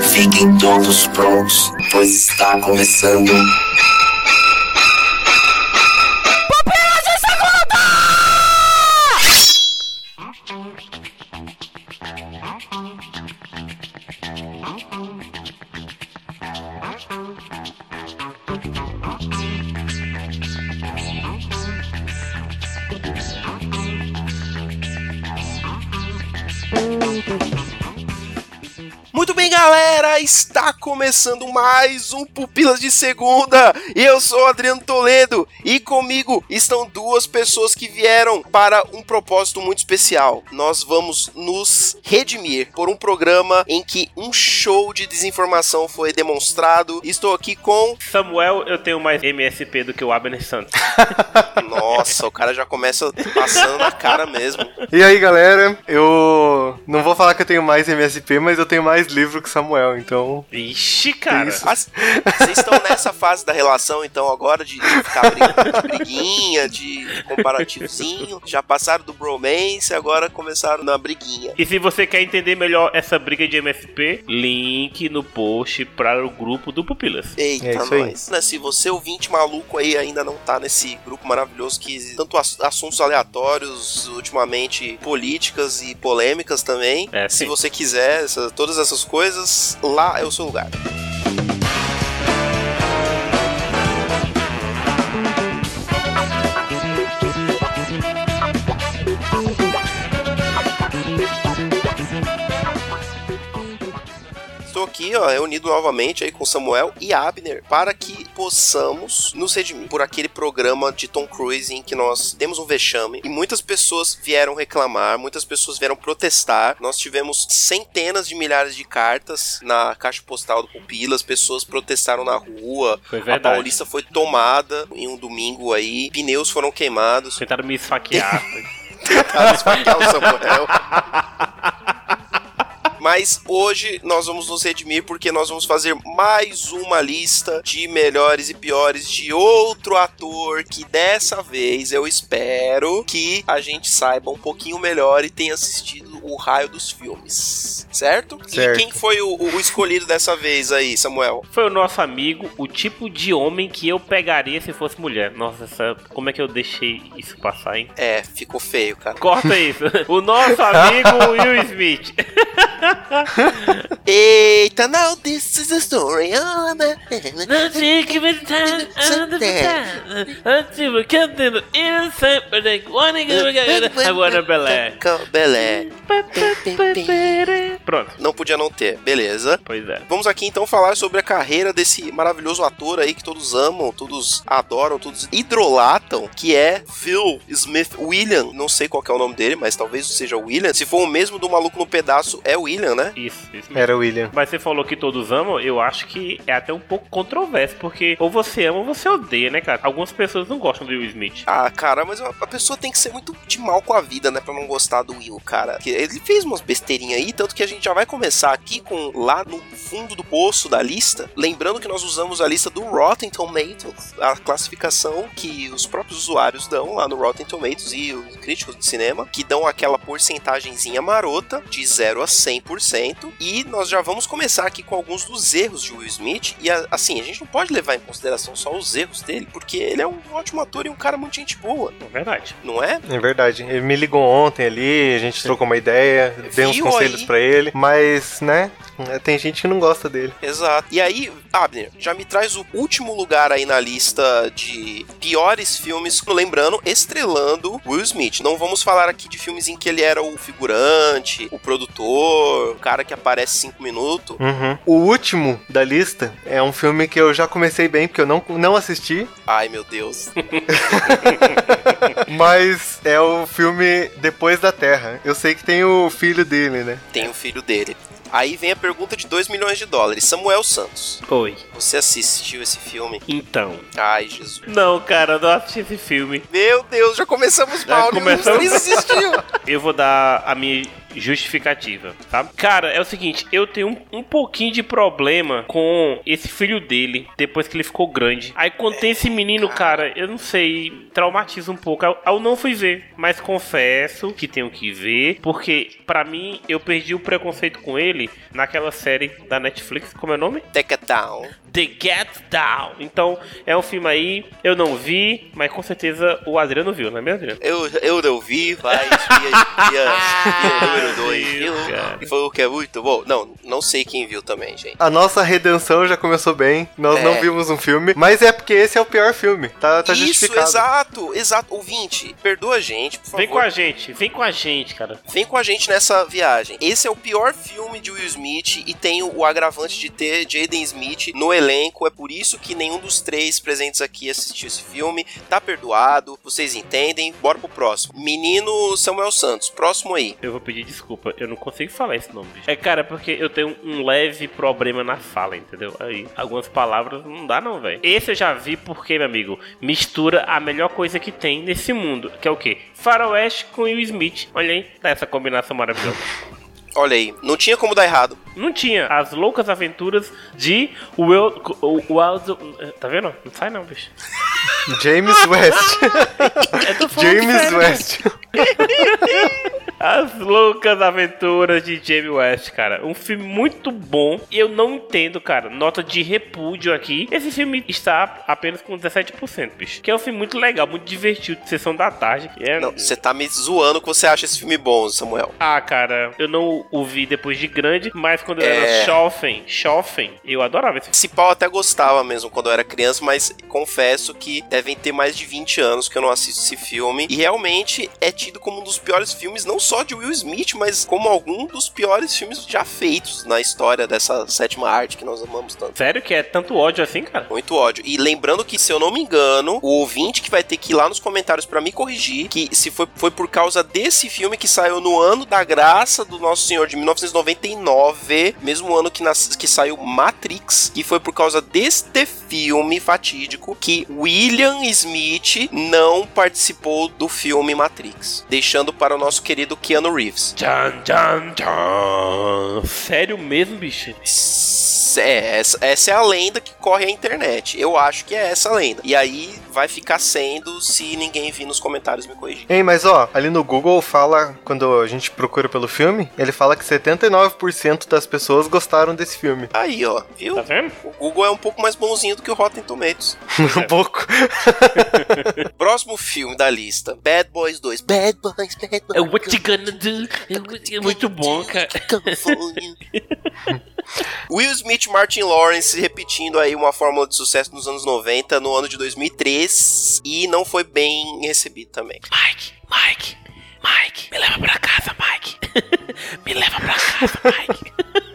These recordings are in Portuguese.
Fiquem todos prontos, pois está começando. Começando mais um Pupilas de Segunda. Eu sou Adriano Toledo e comigo estão duas pessoas que vieram para propósito muito especial. Nós vamos nos redimir por um programa em que um show de desinformação foi demonstrado. Estou aqui com. Samuel, eu tenho mais MSP do que o Abner Santos. Nossa, o cara já começa passando na cara mesmo. E aí, galera, eu não vou falar que eu tenho mais MSP, mas eu tenho mais livro que Samuel, então. Ixi, cara. Isso. As- Vocês estão nessa fase da relação, então, agora de, de ficar brigando, de briguinha, de comparativozinho. Já passaram do bromance, agora começaram na briguinha. E se você quer entender melhor essa briga de MSP, link no post para o grupo do Pupilas. Eita, É nós. Né, Se você ouvinte maluco aí ainda não tá nesse grupo maravilhoso que tanto ass- assuntos aleatórios, ultimamente políticas e polêmicas também. É, Se você quiser essa- todas essas coisas, lá é o seu lugar. Aqui, ó, reunido novamente aí com Samuel e Abner para que possamos nos redimir por aquele programa de Tom Cruise em que nós demos um vexame e muitas pessoas vieram reclamar, muitas pessoas vieram protestar. Nós tivemos centenas de milhares de cartas na caixa postal do Pupilas, pessoas protestaram na rua. Foi A verdade. Paulista foi tomada em um domingo aí, pneus foram queimados. Tentaram me esfaquear. Tentaram esfaquear o Samuel. Mas hoje nós vamos nos redimir porque nós vamos fazer mais uma lista de melhores e piores de outro ator que dessa vez eu espero que a gente saiba um pouquinho melhor e tenha assistido o raio dos filmes. Certo? Certo. E quem foi o, o escolhido dessa vez aí, Samuel? Foi o nosso amigo, o tipo de homem que eu pegaria se fosse mulher. Nossa, essa- como é que eu deixei isso passar, hein? É, ficou feio, cara. Corta isso. O nosso amigo Will Smith. Eita, now this is a story. Oh, né? Agora Belé. Belé. Pronto. Não podia não ter, beleza. Pois é. Vamos aqui então falar sobre a carreira desse maravilhoso ator aí que todos amam, todos adoram, todos hidrolatam, que é Phil Smith William. Não sei qual que é o nome dele, mas talvez seja William. Se for o mesmo do Maluco no Pedaço, é William, né? Isso, isso mesmo. Era o William. Mas você falou que todos amam, eu acho que é até um pouco controverso, porque ou você ama ou você odeia, né, cara? Algumas pessoas não gostam do Will Smith. Ah, cara, mas a pessoa tem que ser muito de mal com a vida, né? Pra não gostar do Will, cara. Porque ele fez umas besteirinhas aí, tanto que a gente já vai começar aqui com lá no fundo do poço da lista. Lembrando que nós usamos a lista do Rotten Tomatoes, a classificação que os próprios usuários dão lá no Rotten Tomatoes e os críticos de cinema, que dão aquela porcentagenzinha marota de 0 a 100%. E nós já vamos começar aqui com alguns dos erros de Will Smith. E a- assim, a gente não pode levar em consideração só os erros dele, porque ele é um ótimo ator e um cara muito gente boa, É verdade. não é? É verdade. Ele me ligou ontem ali, a gente trocou uma ideia, dei uns Viu conselhos pra ele, mas, né, tem gente que não gosta dele. Exato. E aí, Abner, já me traz o último lugar aí na lista de piores filmes, lembrando, estrelando Will Smith. Não vamos falar aqui de filmes em que ele era o figurante, o produtor, o cara que aparece cinco minutos. Uhum. O último da lista é um filme que eu já comecei bem, porque eu não, não assisti, Ai, meu Deus. mas é o filme Depois da Terra. Eu sei que tem o filho dele, né? Tem o filho dele. Aí vem a pergunta de 2 milhões de dólares. Samuel Santos, Oi. você assistiu esse filme? Então. Ai, Jesus. Não, cara, eu não assisti esse filme. Meu Deus, já começamos mal. dos começamos. três assistiu. Eu vou dar a minha justificativa, tá? Cara, é o seguinte, eu tenho um, um pouquinho de problema com esse filho dele, depois que ele ficou grande. Aí quando tem esse menino, cara, eu não sei, traumatiza um pouco. Eu, eu não fui ver, mas confesso que tenho que ver, porque pra mim eu perdi o preconceito com ele naquela série da Netflix, como é o nome? Take it down. The Get Down. Então, é um filme aí, eu não vi, mas com certeza o Adriano viu, não é mesmo, Adriano? Eu, eu não vi, mas via, via número 2, viu. E falou que é muito bom. Não, não sei quem viu também, gente. A nossa redenção já começou bem. Nós É. não vimos um filme, mas é porque esse é o pior filme. Tá, tá Isso, justificado. exato, exato. Ouvinte, perdoa a gente, por favor. Vem com a gente, vem com a gente, cara. Vem com a gente nessa viagem. Esse é o pior filme de Will Smith e tem o agravante de ter Jaden Smith no elenco. É por isso que nenhum dos três presentes aqui assistiu esse filme. Tá perdoado, vocês entendem. Bora pro próximo. Menino Samuel Santos, próximo aí. Eu vou pedir desculpa, eu não consigo falar esse nome, bicho. É, cara, porque eu tenho um leve problema na fala, entendeu? Aí, algumas palavras não dá não, velho. Esse eu já vi porque, meu amigo, mistura a melhor coisa que tem nesse mundo, que é o quê? Faroeste com Will Smith. Olha aí, tá essa combinação maravilhosa. Olha aí, não tinha como dar errado. Não tinha as loucas aventuras de Will... o- o Aldo... Tá vendo? Não sai não, bicho. James West. Eu tô falando James West. As Loucas Aventuras de Jamie West, cara. Um filme muito bom. E eu não entendo, cara. Nota de repúdio aqui. Esse filme está apenas com 17%, bicho. Que é um filme muito legal, muito divertido, de sessão da tarde. É... Não, você tá me zoando que você acha esse filme bom, Samuel. Ah, cara, eu não o vi depois de grande, mas quando eu É. era jovem, jovem, eu adorava esse filme. Esse pau até gostava mesmo quando eu era criança, mas confesso que devem ter mais de 20 anos que eu não assisto esse filme. E realmente é tido como um dos piores filmes, não só de Will Smith, mas como algum dos piores filmes já feitos na história dessa sétima arte que nós amamos tanto. Sério que é tanto ódio assim, cara? Muito ódio. E lembrando que, se eu não me engano, o ouvinte que vai ter que ir lá nos comentários pra me corrigir, que se foi, foi por causa desse filme que saiu no ano da graça do Nosso Senhor de 1999, mesmo ano que, nas- que saiu Matrix, e foi por causa deste filme fatídico que William Smith não participou do filme Matrix, deixando para o nosso querido Keanu Reeves. Tchan, tchan, tchan. Sério mesmo, bicho? É, essa, essa é a lenda que corre a internet. Eu acho que é essa a lenda. E aí vai ficar sendo se ninguém vir nos comentários me corrigir. Hein, mas ó, ali no Google fala, quando a gente procura pelo filme, ele fala que 79% das pessoas gostaram desse filme. Aí, ó, viu? Tá vendo? O Google é um pouco mais bonzinho do que o Rotten Tomatoes. um pouco. Próximo filme da lista: Bad Boys 2. Bad Boys, Bad Boys. É what you gonna do? É muito bom, cara. Will Smith e Martin Lawrence repetindo aí uma fórmula de sucesso nos anos 90, no ano de 2003, e não foi bem recebido também. Mike, Mike, Mike, me leva pra casa, Mike. me leva pra casa, Mike.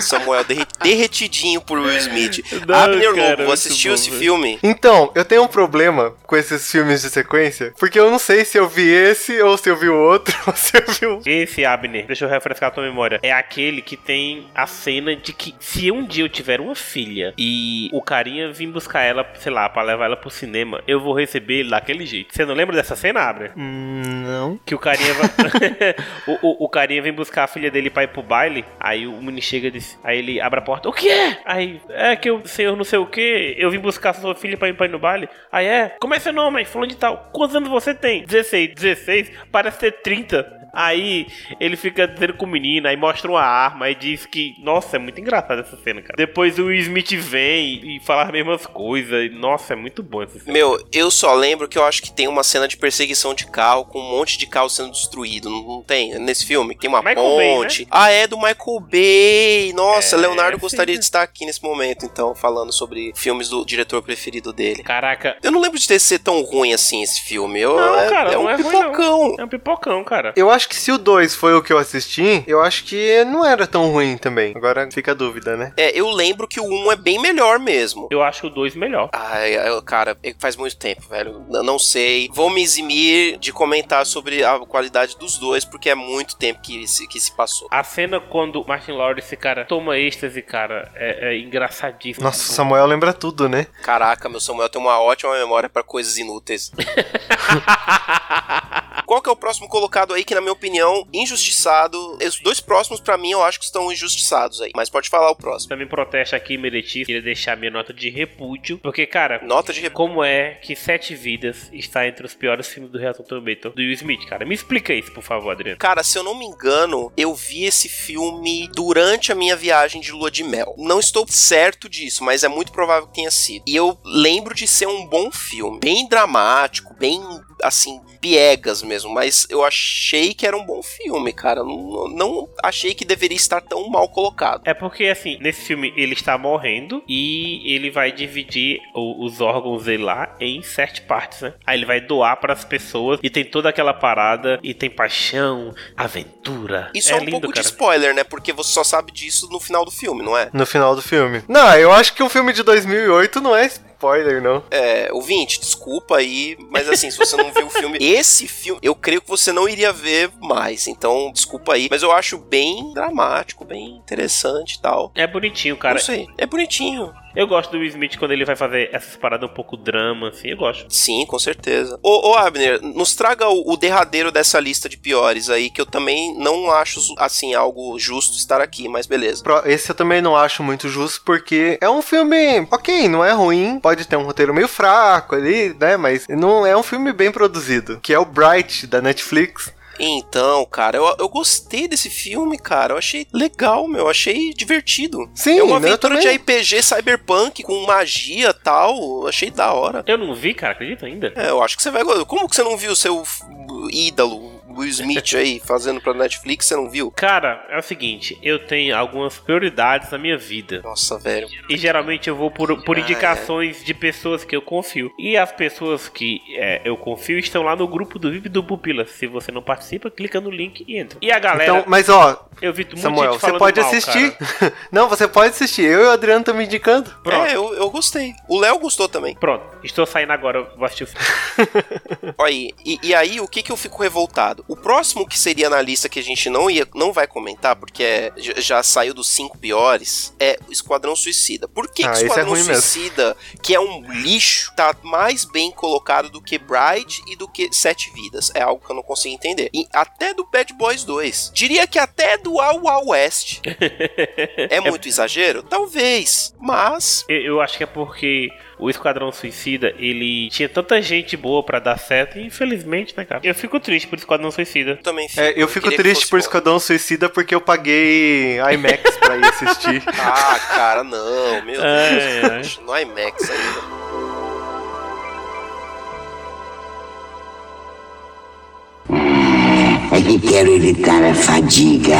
Samuel derre- derretidinho por Will Smith. Não, Abner cara, Lobo, muito assistiu bom, esse filme? Então, eu tenho um problema com esses filmes de sequência, porque eu não sei se eu vi esse, ou se eu vi o outro, ou se eu vi o... Esse, Abner, deixa eu refrescar a tua memória. É aquele que tem a cena de que se um dia eu tiver uma filha e o carinha vir buscar ela, sei lá, pra levar ela pro cinema, eu vou receber ele daquele jeito. Você não lembra dessa cena, Abner? Hum, não. Que o carinha vai... o, o, o carinha vem buscar a filha dele pra ir pro baile. Aí o menino chega e diz. Aí ele abre a porta. O que é? Aí, é que o senhor não sei o que. Eu vim buscar sua filha pra ir, pra ir no baile. Aí é. Como é seu nome? Fulano de tal. Quantos anos você tem? 16. 16? Parece ter 30. Aí ele fica dizendo com o menino, aí mostra uma arma e diz que. Nossa, é muito engraçado essa cena, cara. Depois o Will Smith vem e fala as mesmas coisas. Nossa, é muito bom essa cena. Meu, eu só lembro que eu acho que tem uma cena de perseguição de carro com um monte de carro sendo destruído. Não, não tem? Nesse filme? Tem uma Michael Bay, ponte. Ah, é do Michael Bay. Nossa, É, Leonardo sim. gostaria de estar aqui nesse momento, então, falando sobre filmes do diretor preferido dele. Caraca, Eu não lembro de ter ser tão ruim assim esse filme. Eu, Não, é, cara, é um não é ruim, pipocão. é um pipocão, cara. Eu acho que se o 2 foi o que eu assisti, eu acho que não era tão ruim também. Agora fica a dúvida, né? É, eu lembro que o 1 é bem melhor mesmo. Eu acho o 2 melhor. Ai, cara, é que faz muito tempo, velho. Eu não sei. Vou me eximir de comentar sobre a qualidade dos dois, porque é muito tempo que se, que se passou. A cena quando Martin Lawrence, cara, toma êxtase, cara, é, é engraçadíssimo. Nossa, o Samuel lembra tudo, né? Caraca, meu Samuel tem uma ótima memória pra coisas inúteis. Qual que é o próximo colocado aí que, na minha opinião, injustiçado? Os dois próximos, pra mim, eu acho que estão injustiçados aí. Mas pode falar o próximo. Também protesta aqui, Mereti, queria deixar minha nota de repúdio, porque, cara, Nota de rep... como é que Sete Vidas está entre os piores filmes do Reator Tomato do Will Smith, cara? Me explica isso, por favor, Adriano. Cara, se eu não me engano, eu vi esse filme durante a minha viagem de lua de mel. Não estou certo disso, mas é muito provável que tenha sido. E eu lembro de ser um bom filme, bem dramático, bem assim, piegas mesmo, mas eu achei que era um bom filme, cara. Não, não achei que deveria estar tão mal colocado. É porque, assim, nesse filme ele está morrendo e ele vai dividir o- os órgãos dele lá em sete partes, né? Aí ele vai doar para as pessoas e tem toda aquela parada e tem paixão, aventura. Isso é, um lindo, pouco cara. de spoiler, né? Porque você só sabe disso no final do filme, não é? No final do filme. Não, eu acho que o filme de 2008 não é spoiler, não. É, ouvinte, desculpa aí, mas assim, se você não viu o filme, esse filme, eu creio que você não iria ver mais, então desculpa aí, mas eu acho bem dramático, bem interessante e tal. É bonitinho, cara. Não sei, é bonitinho. Eu gosto do Will Smith quando ele vai fazer essas paradas um pouco drama, assim, eu gosto. Sim, com certeza. Ô, ô Abner, nos traga o, o derradeiro dessa lista de piores aí, que eu também não acho, assim, algo justo estar aqui, mas beleza. Pro- Esse eu também não acho muito justo, porque é um filme, ok, não é ruim, pode ter um roteiro meio fraco ali, né? Mas não é um filme bem produzido, que é o Bright da Netflix. Então, cara, eu, eu gostei desse filme, cara. Eu achei legal, meu. Eu achei divertido. Sim, é uma aventura de. RPG cyberpunk com magia e tal. Eu achei da hora. Eu não vi, cara, acredita ainda? É, eu acho que você vai. Como que você não viu o seu ídolo, Will Smith, aí, fazendo pra Netflix? Você não viu? Cara, é o seguinte, eu tenho algumas prioridades na minha vida. Nossa, velho. E geralmente eu vou por, por Ah, indicações de pessoas que eu confio. E as pessoas que é, eu confio estão lá no grupo do VIP do Pupila. Se você não participa, clica no link e entra. E a galera, Então, mas ó, eu vi muito Samuel, você pode mal, assistir. não, você pode assistir. Eu e o Adriano estamos indicando. Pronto. É, eu, eu gostei. O Léo gostou também. Pronto, estou saindo agora, vou assistir o filme. Olha aí. E, e aí, o que que eu fico revoltado? O próximo que seria na lista que a gente não ia, não vai comentar, porque é- já, saiu dos cinco piores, é o Esquadrão Suicida. Por que, Ah, que é Esquadrão mesmo. Suicida, que é um lixo, tá mais bem colocado do que Bride e do que Sete Vidas? É algo que eu não consigo entender. E até do Bad Boys 2. Diria que até do Wild Wild West. é muito exagero? Talvez. Mas Eu, eu acho que é porque o Esquadrão Suicida, ele tinha tanta gente boa pra dar certo, e infelizmente, né, cara? Eu fico triste por Esquadrão Suicida. eu também fico. É, eu fico triste por bom. Esquadrão Suicida porque eu paguei IMAX pra ir assistir. Ah, cara, não, meu Ai, Deus. No IMAX ainda. É que quero evitar a fadiga.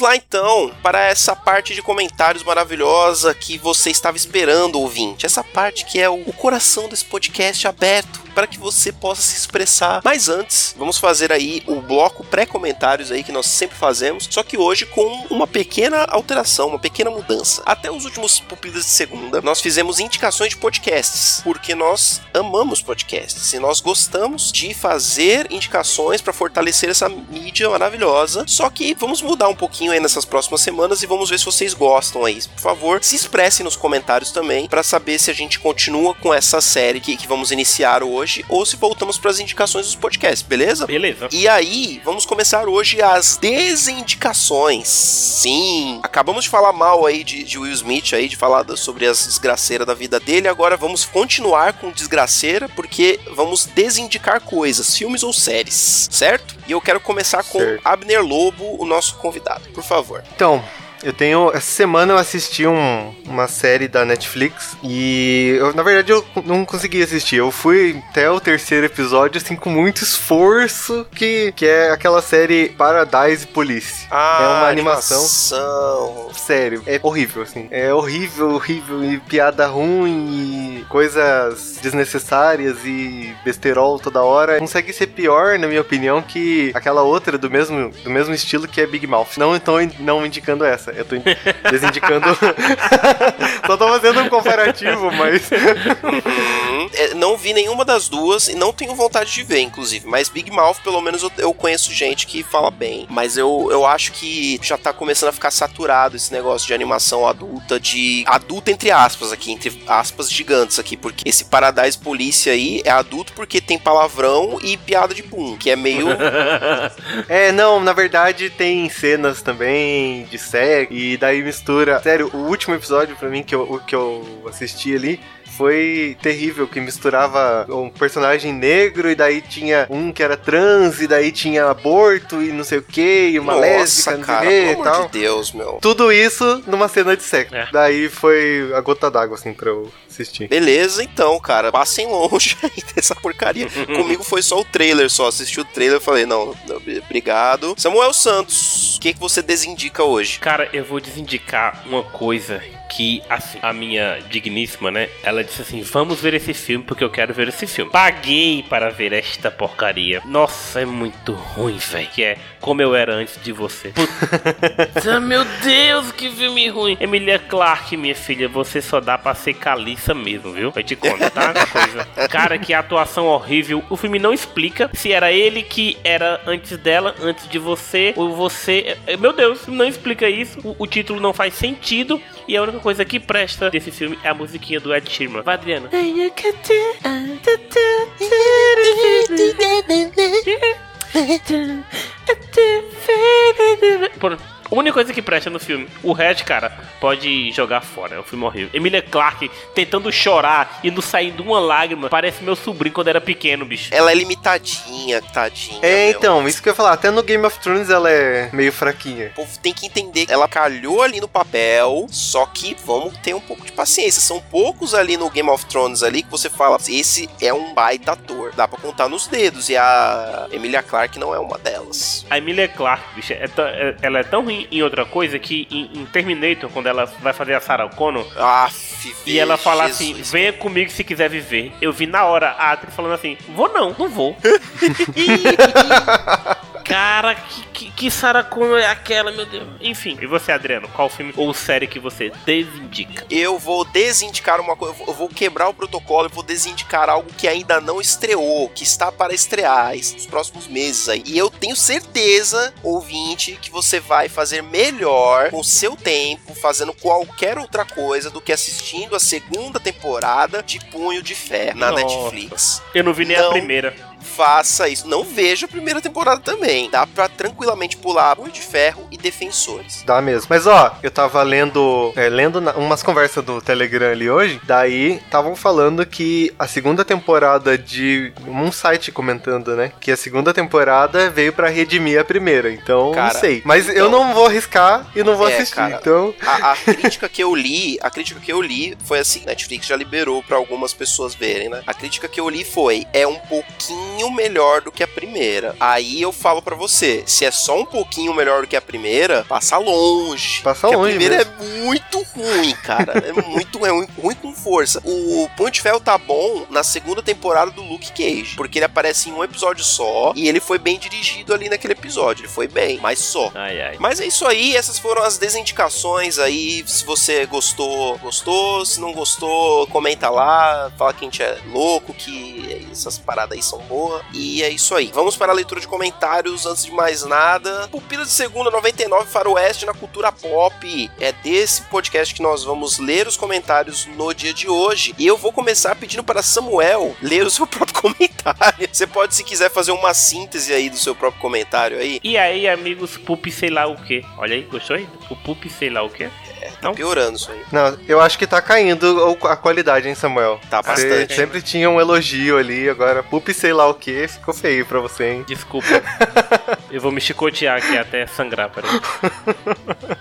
Vamos lá então para essa parte de comentários maravilhosa que você estava esperando, ouvinte. Essa parte que é o, coração desse podcast aberto para que você possa se expressar. Mas antes, vamos fazer aí o bloco pré-comentários aí que nós sempre fazemos, só que hoje com uma pequena alteração, uma pequena mudança. Até os últimos pupilas de segunda, nós fizemos indicações de podcasts, porque nós amamos podcasts e nós gostamos de fazer indicações para fortalecer essa mídia maravilhosa. Só que vamos mudar um pouquinho aí nessas próximas semanas e vamos ver se vocês gostam aí. Por favor, se expressem nos comentários também para saber se a gente continua com essa série que, que vamos iniciar hoje ou se voltamos para as indicações dos podcasts, beleza? Beleza. E aí, vamos começar hoje as desindicações. Sim, acabamos de falar mal aí de, de Will Smith aí, de falar sobre as desgraceiras da vida dele. Agora vamos continuar com desgraceira, porque vamos desindicar coisas, filmes ou séries, certo? E eu quero começar com Certo. Abner Lobo, o nosso convidado. Por favor. Então, eu tenho. Essa semana eu assisti um- uma série da Netflix e eu, na verdade eu não consegui assistir. Eu fui até o terceiro episódio, assim, com muito esforço, que, que é aquela série Paradise Police. Ah, É uma animação. animação. Sério, é horrível, assim. É horrível, horrível, e piada ruim, e coisas desnecessárias e besterol toda hora. Consegue ser pior, na minha opinião, que aquela outra do mesmo, do mesmo estilo que é Big Mouth. Não estou não indicando essa, eu tô in- desindicando. Só tô fazendo um comparativo, mas. Uhum. É, não vi nenhuma das duas e não tenho vontade de ver, inclusive. Mas Big Mouth, pelo menos, eu, eu conheço gente que fala bem. Mas eu, eu acho que já tá começando a ficar saturado esse negócio de animação adulta, de. adulta entre aspas aqui, entre aspas gigantes aqui, porque esse Paradise Polícia aí é adulto porque tem palavrão e piada de pum, que é meio. É, não, na verdade tem cenas também de e daí mistura. Sério, o último episódio pra mim que eu, o que eu assisti ali foi terrível, que misturava um personagem negro e daí tinha um que era trans e daí tinha aborto e não sei o que, e uma lésbica, não sei o cara, quê pelo e amor tal. de Deus, meu. Tudo isso numa cena de sexo. É. Daí foi a gota d'água, assim, pra eu assistir. Beleza, então, cara, passem longe aí dessa porcaria. Comigo foi só o trailer, só assisti o trailer e falei, não, não, obrigado. Samuel Santos, o que, que você desindica hoje? Cara, eu vou desindicar uma coisa que, assim, a minha digníssima, né? Ela disse assim: vamos ver esse filme porque eu quero ver esse filme. Paguei para ver esta porcaria. Nossa, é muito ruim, velho. Que é como eu era antes de você. Puta, meu Deus, que filme ruim. Emilia Clarke, minha filha, você só dá pra ser caliça mesmo, viu? Eu te conto, tá? Coisa. Cara, que atuação horrível. O filme não explica se era ele que era antes dela, antes de você, ou você. é, Meu Deus, não explica isso. O, o título não faz sentido. E a única coisa que presta desse filme é a musiquinha do Ed Sheeran. Vai, Adriana. Pô, A única coisa que presta no filme. O resto, cara, pode jogar fora. É um filme horrível. Emilia Clarke tentando chorar e não saindo uma lágrima. Parece meu sobrinho quando era pequeno, bicho. Ela é limitadinha, tadinha. É, meu. então, isso que eu ia falar. Até no Game of Thrones ela é meio fraquinha. O povo tem que entender que ela calhou ali no papel, só que vamos ter um pouco de paciência. São poucos ali no Game of Thrones ali que você fala, esse é um baita ator. Dá pra contar nos dedos. E a Emilia Clarke não é uma delas. A Emilia Clarke, bicho, é é- ela é tão ruim em outra coisa que em, em Terminator, quando ela vai fazer a Sarah Connor, Aff, e ela fala Jesus. assim: venha comigo se quiser viver. Eu vi na hora a atriz falando assim: vou não, não vou. Cara, que, que, que é aquela, meu Deus. Enfim, e você, Adriano, qual filme ou série que você desindica? Eu vou desindicar uma coisa, eu vou quebrar o protocolo e vou desindicar algo que ainda não estreou, que está para estrear es- nos próximos meses aí. E eu tenho certeza, ouvinte, que você vai fazer melhor com o seu tempo, fazendo qualquer outra coisa do que assistindo a segunda temporada de Punho de Ferro na Nossa. Netflix. Eu não vi nem Não. a primeira. Faça isso. Não veja a primeira temporada também. Dá pra tranquilamente pular Punho de Ferro e Defensores. Dá mesmo. Mas ó, eu tava lendo, é, lendo na- umas conversas do Telegram ali hoje, daí estavam falando que a segunda temporada de um site comentando, né, que a segunda temporada veio pra redimir a primeira. Então, Cara, não sei. Mas eu então- não vou arriscar e não vou É, assistir. cara. Então, A, a crítica que eu li, a crítica que eu li foi assim, Netflix já liberou pra algumas pessoas verem, né? A crítica que eu li foi, é um pouquinho melhor do que a primeira. Aí eu falo pra você, se é só um pouquinho melhor do que a primeira, passa longe. Passa longe A primeira é muito ruim, cara. É muito é ruim, ruim com força. O Punho de Ferro tá bom na segunda temporada do Luke Cage, porque ele aparece em um episódio só e ele foi bem dirigido ali naquele episódio. Ele foi bem, mas só. Ai, ai. Mas é isso aí, essas foram as desindicações aí. Se você gostou, gostou. Se não gostou, comenta lá. Fala que a gente é louco, que essas paradas aí são boas. E é isso aí. Vamos para a leitura de comentários antes de mais nada. Pupila de Segunda 99 Faroeste na cultura pop. É desse podcast que nós vamos ler os comentários no dia de hoje. E eu vou começar pedindo para Samuel ler o seu próprio comentário. Você pode, se quiser, fazer uma síntese aí do seu próprio comentário aí. E aí, amigos, Pup sei lá o que. Olha aí, gostou aí? O Pup sei lá o que. Não? Piorando isso aí. Não, eu acho que tá caindo a qualidade, hein, Samuel? Tá Você bastante. sempre tinha um elogio ali, agora pup sei lá o que, ficou feio pra você, hein? Desculpa. eu vou me chicotear aqui até sangrar, peraí.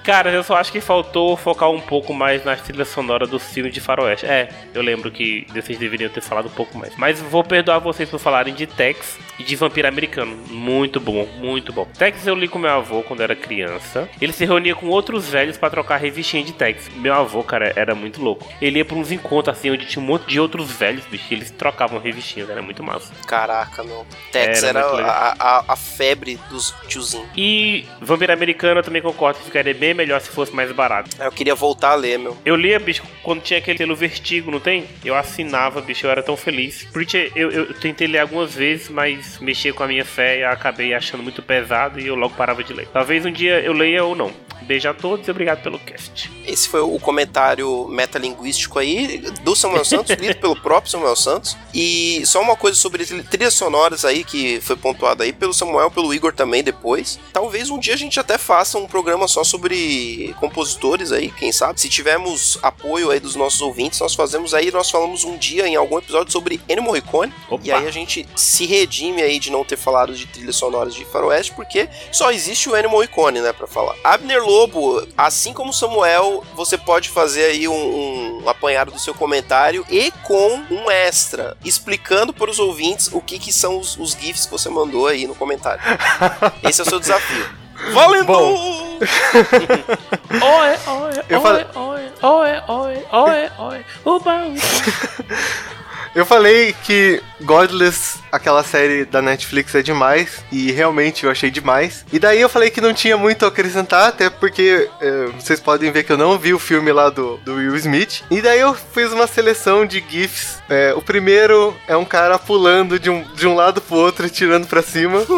Cara, eu só acho que faltou focar um pouco mais na trilha sonora dos filmes de faroeste. É, eu lembro que vocês deveriam ter falado um pouco mais. Mas vou perdoar vocês por falarem de Tex e de Vampiro Americano. Muito bom, muito bom. Tex eu li com meu avô quando era criança. Ele se reunia com outros velhos pra trocar revistinha de Tex. Meu avô, cara, era muito louco. Ele ia pra uns encontros assim, onde tinha um monte de outros velhos, bicho. e Eles trocavam revistinhas, era muito massa. Caraca, meu. Tex Era era, a, a, a febre dos tiozinhos. E Vampiro Americano eu também concordo que ficaria bem melhor se fosse mais barato. Eu queria voltar a ler, meu. Eu lia, bicho, quando tinha aquele selo Vertigo, não tem? Eu assinava, bicho, eu era tão feliz. Preacher, eu, eu tentei ler algumas vezes, mas mexia com a minha fé e acabei achando muito pesado e eu logo parava de ler. Talvez um dia eu leia ou não. Beijo a todos e obrigado pelo cast. Esse foi o comentário metalinguístico aí do Samuel Santos, lido pelo próprio Samuel Santos. E só uma coisa sobre tri- trilhas sonoras aí, que foi pontuada aí pelo Samuel, pelo Igor também depois. Talvez um dia a gente até faça um programa só sobre compositores aí, quem sabe. Se tivermos apoio aí dos nossos ouvintes, nós fazemos aí, nós falamos um dia em algum episódio sobre Ennio Morricone. Opa. E aí a gente se redime aí de não ter falado de trilhas sonoras de faroeste, porque só existe o Ennio Morricone, né, pra falar. Abner Lobo, assim como Samuel, você pode fazer aí um, um apanhado do seu comentário e com um extra, explicando para os ouvintes o que, que são os, os GIFs que você mandou aí no comentário. Esse é o seu desafio. Valendo! Bom. Oi, oi, oi, oi, oi, oi, oi, oi, uba, uba. Eu falei que Godless, aquela série da Netflix, é demais, e realmente eu achei demais. E daí eu falei que não tinha muito a acrescentar, até porque é, vocês podem ver que eu não vi o filme lá do, do Will Smith. E daí eu fiz uma seleção de GIFs. É, o primeiro é um cara pulando de um, de um lado pro outro e tirando pra cima.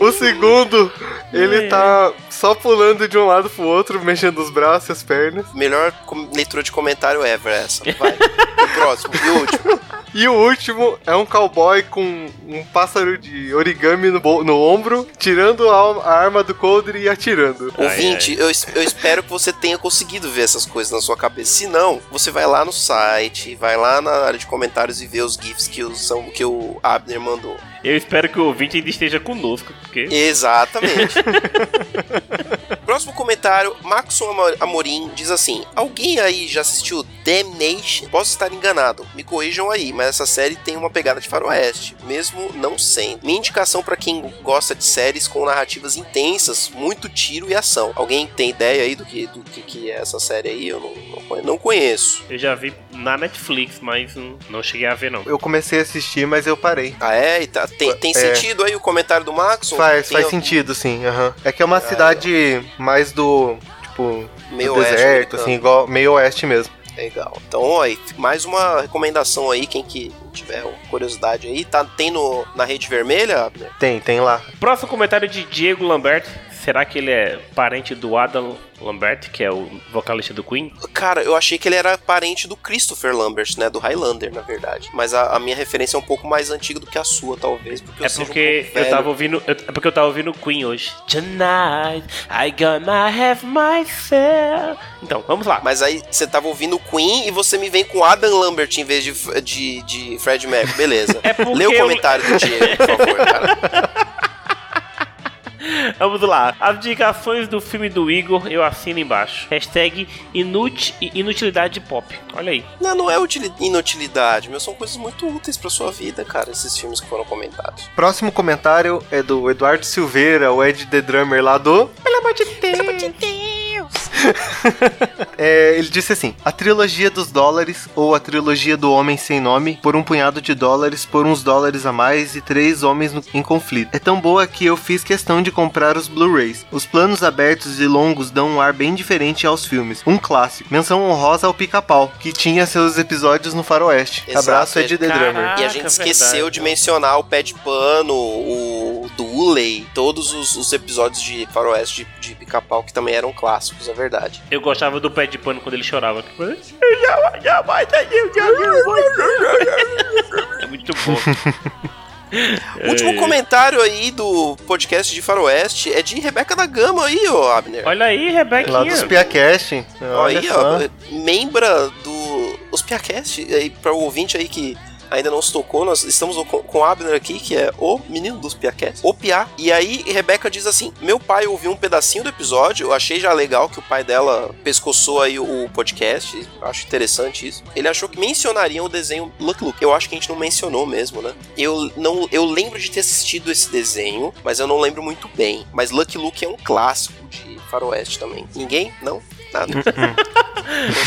o segundo, ele tá só pulando de um lado pro outro, mexendo os braços e as pernas. Melhor leitura de comentário ever essa. Vai. O próximo e o último. E o último é um cowboy com um pássaro de origami no, no ombro, tirando a, a arma do Coldre e atirando. Ai, Ouvinte, eu, es- eu espero que você tenha conseguido ver essas coisas na sua cabeça. Se não, você vai lá no site, vai lá na área de comentários e vê os GIFs que o, Sam- que o Abner mandou. Eu espero que o ouvinte ainda esteja conosco, porque... Exatamente. Próximo comentário, Maxon Amo- Amorim diz assim: Alguém aí já assistiu Damnation? Posso estar enganado, me corrijam aí, mas essa série tem uma pegada de faroeste, mesmo não sendo. Minha indicação pra quem gosta de séries com narrativas intensas, muito tiro e ação. Alguém tem ideia aí do que, do que, que é essa série aí? Eu não, não conhe- não conheço. Eu já vi na Netflix, mas não, cheguei a ver, não. Eu comecei a assistir, mas eu parei. Ah, é? E tá- tem, tem É. sentido aí o comentário do Maxon? Faz, faz algum- sentido, sim. aham. É que é uma cidade mais do. Tipo. Meio deserto, americano. assim, igual meio oeste mesmo. Legal. Então, ó, aí, mais uma recomendação aí, quem que tiver curiosidade aí, tá, tem no, na rede vermelha? Tem, tem lá. Próximo comentário de Diego Lambert. Será que ele é parente do Adam Lambert, que é o vocalista do Queen? Cara, eu achei que ele era parente do Christopher Lambert, né, do Highlander, na verdade. Mas a, a minha referência é um pouco mais antiga do que a sua, talvez, porque eu É um porque pouco eu tava ouvindo. eu- É porque eu tava ouvindo Queen hoje. Tonight, I gonna have myself. Então, vamos lá. Mas aí você tava ouvindo o Queen e você me vem com Adam Lambert em vez de, de, de Fred Mercury. Beleza. É porque Lê o eu- comentário do Diego, por favor, cara. Vamos lá. As indicações do filme do Igor eu assino embaixo. Hashtag inut inutilidade pop. Olha aí. Não, não é utili- inutilidade, meu. São coisas muito úteis pra sua vida, cara, esses filmes que foram comentados. Próximo comentário é do Eduardo Silveira, o Ed The Drummer lá do. Pelo amor de Deus! É, ele disse assim: a trilogia dos dólares ou a trilogia do homem sem nome, por um punhado de dólares, por uns dólares a mais e três homens no- em conflito. É tão boa que eu fiz questão de comprar os Blu-rays. Os planos abertos e longos dão um ar bem diferente aos filmes. Um clássico. Menção honrosa ao Pica-Pau, que tinha seus episódios no Faroeste. Exato, Abraço, Ed The Caraca. Drummer. E a gente esqueceu verdade. de mencionar o Pé de Pano, o Dooley, todos os, os episódios de Faroeste de, de Pica-Pau que também eram clássicos, é verdade. Eu gostava do pé de pano quando ele chorava. É muito bom. Último comentário aí do podcast de Faroeste é de Rebeca da Gama aí, ô Abner. Olha aí, Lá Rebequinha. dos Piacast. Olha aí, só. ó, membra do os Piacast, aí para o ouvinte aí que ainda não se tocou, nós estamos com, com o Abner aqui, que é o menino dos Piacast, o Piá. E aí Rebeca diz assim: "Meu pai ouviu um pedacinho do episódio, eu achei já legal que o pai dela pescoçou aí o podcast, acho interessante isso. Ele achou que mencionariam o desenho Lucky Luke. Eu acho que a gente não mencionou mesmo, né? Eu não eu lembro de ter assistido esse desenho, mas eu não lembro muito bem. Mas Lucky Luke é um clássico de faroeste também. Ninguém? Não? Nada.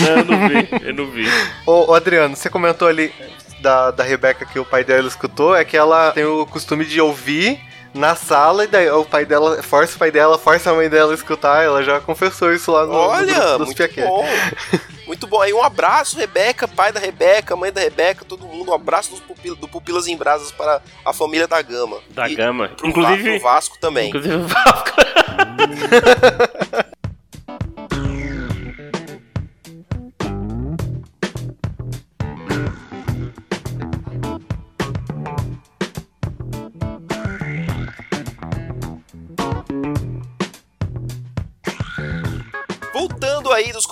Eu não vi, eu não vi. Ô, ô, Adriano, você comentou ali da, da Rebeca que o pai dela escutou, é que ela tem o costume de ouvir na sala e daí o pai dela força o pai dela, força a mãe dela a escutar, ela já confessou isso lá no, no Olha, grupo dos muito bom. Muito bom. Aí um abraço, Rebeca, pai da Rebeca, mãe da Rebeca, todo mundo. Um abraço dos pupil- do Pupilas em Brasas para a família da Gama. Da E Gama. Pro Inclusive- Va- pro Vasco também. Inclusive o Vasco.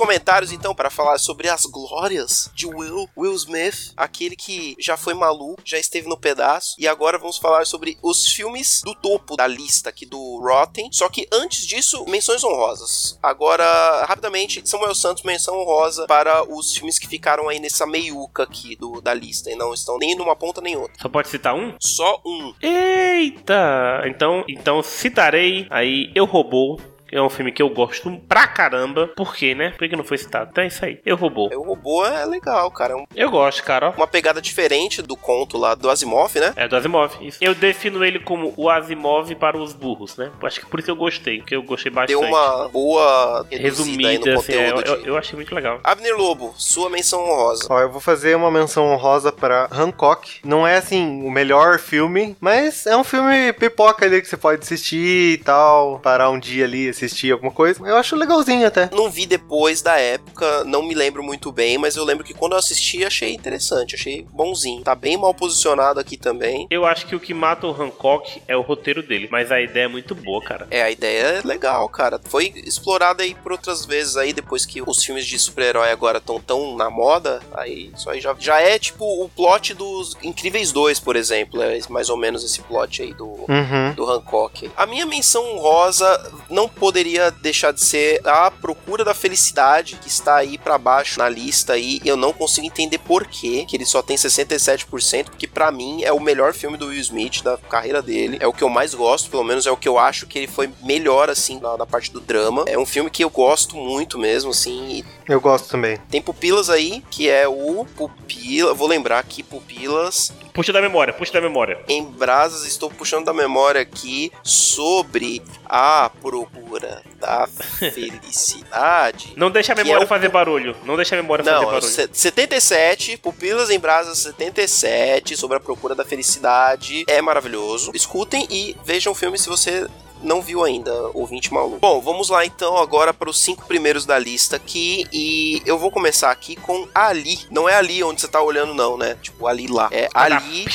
comentários, então, para falar sobre as glórias de Will, Will Smith, aquele que já foi maluco, já esteve no pedaço, e agora vamos falar sobre os filmes do topo da lista aqui do Rotten. Só que antes disso, menções honrosas. Agora, rapidamente, Samuel Santos, menção honrosa para os filmes que ficaram aí nessa meiuca aqui do, da lista, e não estão nem numa ponta nem outra. Só pode citar um? Só um. Eita! Então, então citarei aí Eu Robô. É um filme que eu gosto pra caramba. Por quê, né? Por que não foi citado? Então é isso aí. Eu Robô. O robô é legal, cara. É um- Eu gosto, cara. ó. uma pegada diferente do conto lá do Asimov, né? É do Asimov, isso. Eu defino ele como o Asimov para os burros, né? Acho que por isso eu gostei, porque eu gostei bastante. Deu uma boa resumida, no assim, é, conteúdo. eu, de... eu achei muito legal. Abner Lobo, sua menção honrosa. Ó, eu vou fazer uma menção honrosa pra Hancock. Não é assim o melhor filme, mas é um filme pipoca ali que você pode assistir e tal, parar um dia ali assistir alguma coisa. Eu acho legalzinho até. Não vi depois da época, não me lembro muito bem, mas eu lembro que quando eu assisti achei interessante, achei bonzinho. Tá bem mal posicionado aqui também. Eu acho que o que mata o Hancock é o roteiro dele, mas a ideia é muito boa, cara. É, a ideia é legal, cara. Foi explorada aí por outras vezes aí, depois que os filmes de super-herói agora estão tão na moda. Aí isso aí já, já é tipo o plot dos Incríveis 2, por exemplo. É mais ou menos esse plot aí do, Uhum. do Hancock. A minha menção honrosa não poderia deixar de ser a Procura da Felicidade, que está aí pra baixo na lista aí, e eu não consigo entender por quê, que ele só tem 67%, porque pra mim é o melhor filme do Will Smith, da carreira dele, é o que eu mais gosto, pelo menos é o que eu acho que ele foi melhor, assim, na, na parte do drama. É um filme que eu gosto muito mesmo, assim, e Eu gosto também. tem Pupilas aí, que é o Pupila, vou lembrar aqui, Pupilas, Puxa da memória, puxa da memória. em brasas, estou puxando da memória aqui sobre a procura da felicidade. Não deixa a Que memória é o- fazer barulho. Não deixa a memória fazer Não, é o barulho. se- 77, Pupilas em Brasas 77, sobre a procura da felicidade. É maravilhoso. Escutem e vejam o filme se você não viu ainda, ouvinte maluco. Bom, vamos lá então agora para os cinco primeiros da lista aqui. E eu vou começar aqui com Ali. Não é Ali onde você tá olhando, não, né? Tipo, Ali lá. É Ali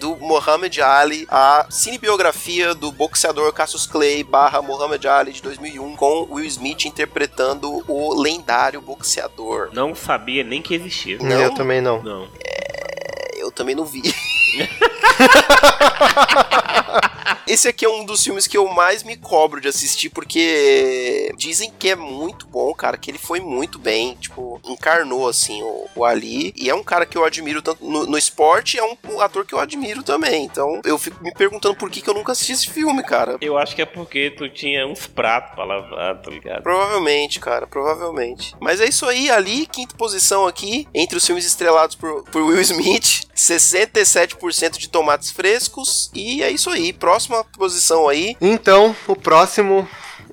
do Muhammad Ali, a cinebiografia do boxeador Cassius Clay barra Muhammad Ali de 2001, com Will Smith interpretando o lendário boxeador. Não sabia nem que existia. Não? Eu também não. Não. Eu também não vi. Esse aqui é um dos filmes que eu mais me cobro de assistir, porque dizem que é muito bom, cara, que ele foi muito bem, tipo, encarnou, assim, o, o Ali, e é um cara que eu admiro tanto no, no esporte, é um, um ator que eu admiro também, então eu fico me perguntando por que, que eu nunca assisti esse filme, cara. Eu acho que é porque tu tinha uns pratos pra lavar, tá ligado? Provavelmente, cara, provavelmente. Mas é isso aí, ali, quinta posição aqui, entre os filmes estrelados por, por Will Smith, 67% de tomates frescos, e é isso aí, próxima posição aí. Então, o próximo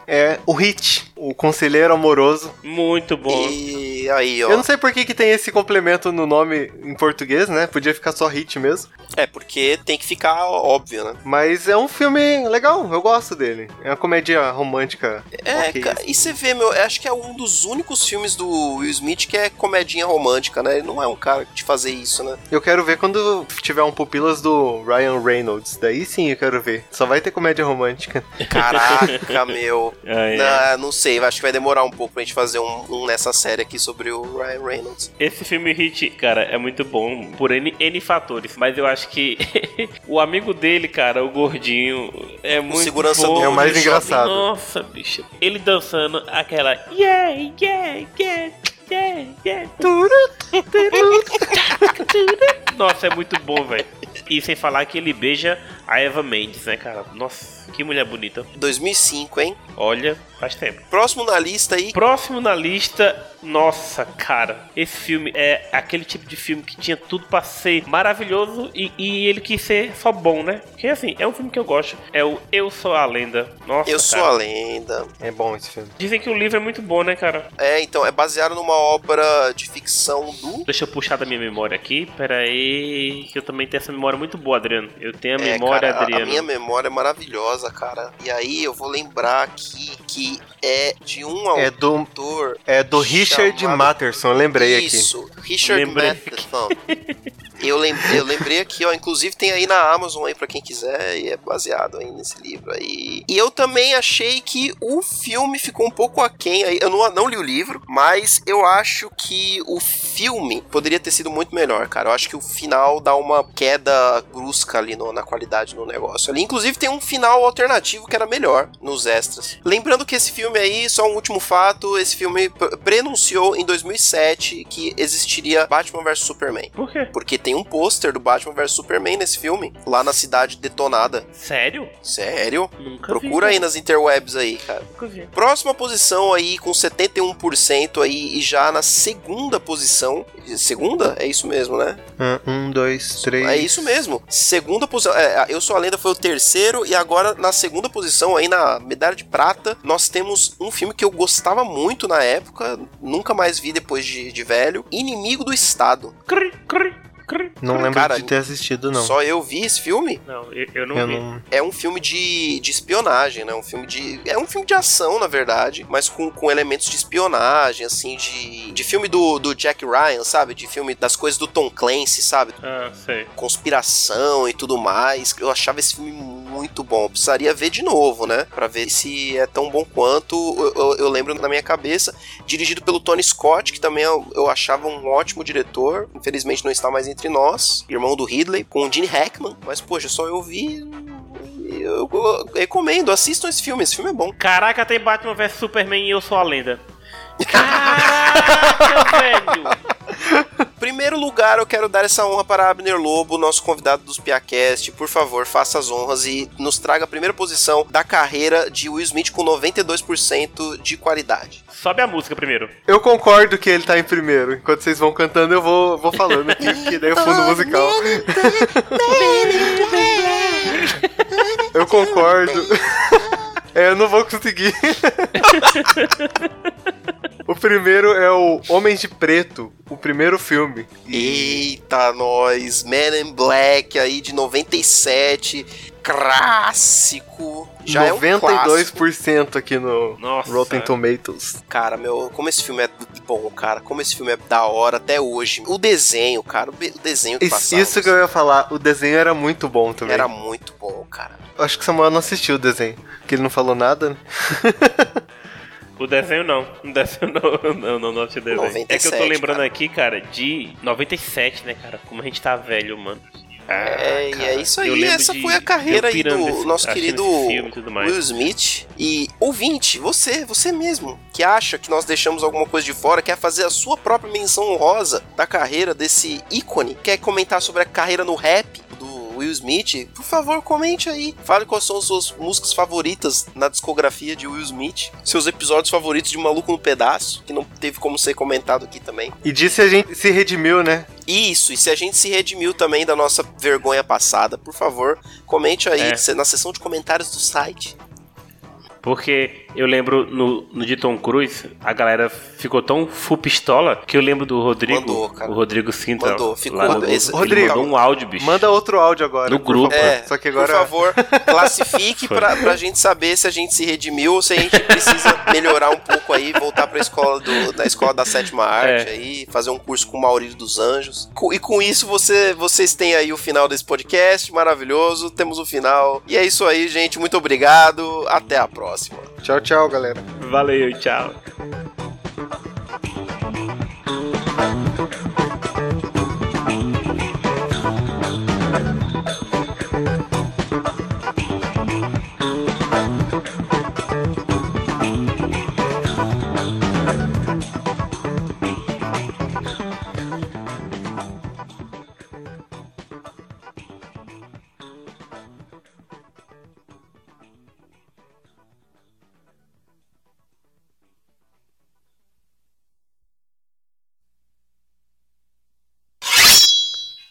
é o Hit. O Conselheiro Amoroso. Muito bom. E aí, ó. Eu não sei por que, que tem esse complemento no nome em português, né? Podia ficar só hit mesmo. É, porque tem que ficar óbvio, né? Mas é um filme legal, eu gosto dele. É uma comédia romântica. É, ok, cara, e você vê, meu, eu acho que é um dos únicos filmes do Will Smith que é comedinha romântica, né? Ele não é um cara de fazer isso, né? Eu quero ver quando tiver um pupilas do Ryan Reynolds. Daí sim eu quero ver. Só vai ter comédia romântica. Caraca, meu. Ah, é. Não, não sei, acho que vai demorar um pouco pra gente fazer um, um nessa série aqui sobre o Ryan Reynolds. Esse filme hit, cara, é muito bom por N, N fatores. Mas eu acho que o amigo dele, cara, o gordinho, é muito segurança bom. É o mais engraçado. Nossa, bicho. Ele dançando aquela yeah, yeah, yeah, yeah, yeah. Nossa, é muito bom, velho. E sem falar que ele beija a Eva Mendes, né, cara? Nossa, que mulher bonita. 2005, hein? Olha, faz tempo. Próximo na lista aí, Próximo na lista, nossa, cara, esse filme é aquele tipo de filme que tinha tudo pra ser maravilhoso e, e ele quis ser só bom, né? Porque assim, é um filme que eu gosto. É o Eu Sou a Lenda. Nossa, Eu Sou cara. a Lenda. É bom esse filme. Dizem que o livro é muito bom, né, cara? É, então, é baseado numa obra de ficção do. Deixa eu puxar da minha memória aqui. Pera aí, que eu também tenho essa memória muito boa, Adriano. Eu tenho a É, memória, cara, Adriano. A minha memória é maravilhosa, cara. E aí eu vou lembrar aqui que é de um É do, autor. é do Richard chamado- Matterson, eu lembrei aqui. Isso, Richard Lembrei Matheson. Eu lembrei, eu lembrei aqui, ó. Inclusive tem aí na Amazon aí pra quem quiser, e é baseado aí nesse livro aí. E eu também achei que o filme ficou um pouco aquém aí. Eu não, não li o livro, mas eu acho que o filme poderia ter sido muito melhor, cara. Eu acho que o final dá uma queda brusca ali no- na qualidade no negócio ali. Inclusive tem um final alternativo que era melhor nos extras. Lembrando que esse filme aí, só um último fato, esse filme pre- prenunciou em 2007 que existiria Batman vs Superman. Por quê? Porque tem um pôster do Batman vs Superman nesse filme, lá na cidade detonada. Sério? Sério? Nunca Procura vi, aí nas interwebs aí, cara. Nunca vi. Próxima posição aí com 71% aí e já na segunda posição. Segunda? É isso mesmo, né? Um, dois, três. É isso mesmo. Segunda posição. É, Eu Sou a Lenda foi o terceiro e agora na segunda posição aí na medalha de prata nós temos um filme que eu gostava muito na época, nunca mais vi depois de, de velho, Inimigo do Estado. Cri, cri. Não lembro Cara, de ter assistido, não. Só eu vi esse filme. Não, eu, eu não Eu vi. não. É um filme de, de espionagem, né? Um filme de. É um filme de ação, na verdade, mas com, com elementos de espionagem, assim, de. De filme do, do Jack Ryan, sabe? De filme das coisas do Tom Clancy, sabe? Ah, sei. Conspiração e tudo mais. Eu achava esse filme muito bom. Eu precisaria ver de novo, né? Pra ver se é tão bom quanto eu, eu- eu lembro na minha cabeça. Dirigido pelo Tony Scott, que também eu, eu achava um ótimo diretor. Infelizmente não está mais entre nós. Irmão do Ridley, com o Gene Hackman. Mas, poxa, só eu vi. Eu recomendo, assistam esse filme. Esse filme é bom. Caraca, tem Batman vs Superman e eu sou a lenda. Caraca, velho! Primeiro lugar, eu quero dar essa honra para Abner Lobo, nosso convidado dos Piacast. Por favor, faça as honras e nos traga a primeira posição da carreira de Will Smith com 92% de qualidade. Sobe a música primeiro. Eu concordo que ele tá em primeiro. Enquanto vocês vão cantando, eu vou, vou falando aqui, porque daí é o fundo musical. Eu concordo. É, eu não vou conseguir. O primeiro é o Homens de Preto, o primeiro filme. Eita, nós! Man in Black aí de 97, clássico. Já é um clássico. 92% aqui no Nossa. Rotten Tomatoes. Cara, meu, como esse filme é bom, cara. Como esse filme é da hora até hoje. O desenho, cara, o desenho que Isso, passava. isso que eu ia falar, o desenho era muito bom também. Era muito. Acho que o Samuel não assistiu o desenho, porque ele não falou nada, né? O desenho não. O desenho não, não, não, não assisti o desenho. é que eu tô 97, lembrando cara. aqui, cara, de 97, né, cara? Como a gente tá velho, mano. É, e é isso aí. Essa de foi a carreira aí do esse- nosso querido. Will Smith. E ouvinte, você, você mesmo, que acha que nós deixamos alguma coisa de fora, quer fazer a sua própria menção honrosa da carreira desse ícone, quer comentar sobre a carreira no rap do Will Smith, por favor, comente aí. Fale quais são as suas músicas favoritas na discografia de Will Smith, seus episódios favoritos de Maluco no Pedaço, que não teve como ser comentado aqui também. E disse a gente se redimiu, né? Isso, e se a gente se redimiu também da nossa vergonha passada, por favor, comente aí É. na seção de comentários do site. Porque Eu lembro no, no de Tom Cruise, a galera ficou tão full pistola que eu lembro do Rodrigo. Mandou, cara. O Rodrigo Sintra. Mandou, ficou- lá no, esse- ele Rodrigo, mandou um áudio, bicho. Manda outro áudio agora. No grupo. É, Só que agora. por favor, classifique pra, pra gente saber se a gente se redimiu ou se a gente precisa melhorar um pouco aí, voltar pra escola do, da escola da sétima arte É. aí, fazer um curso com o Maurício dos Anjos. E com isso você, vocês têm aí o final desse podcast, maravilhoso, temos o final. E é isso aí, gente, muito obrigado, até a próxima. Tchau, tchau, galera. Valeu, tchau.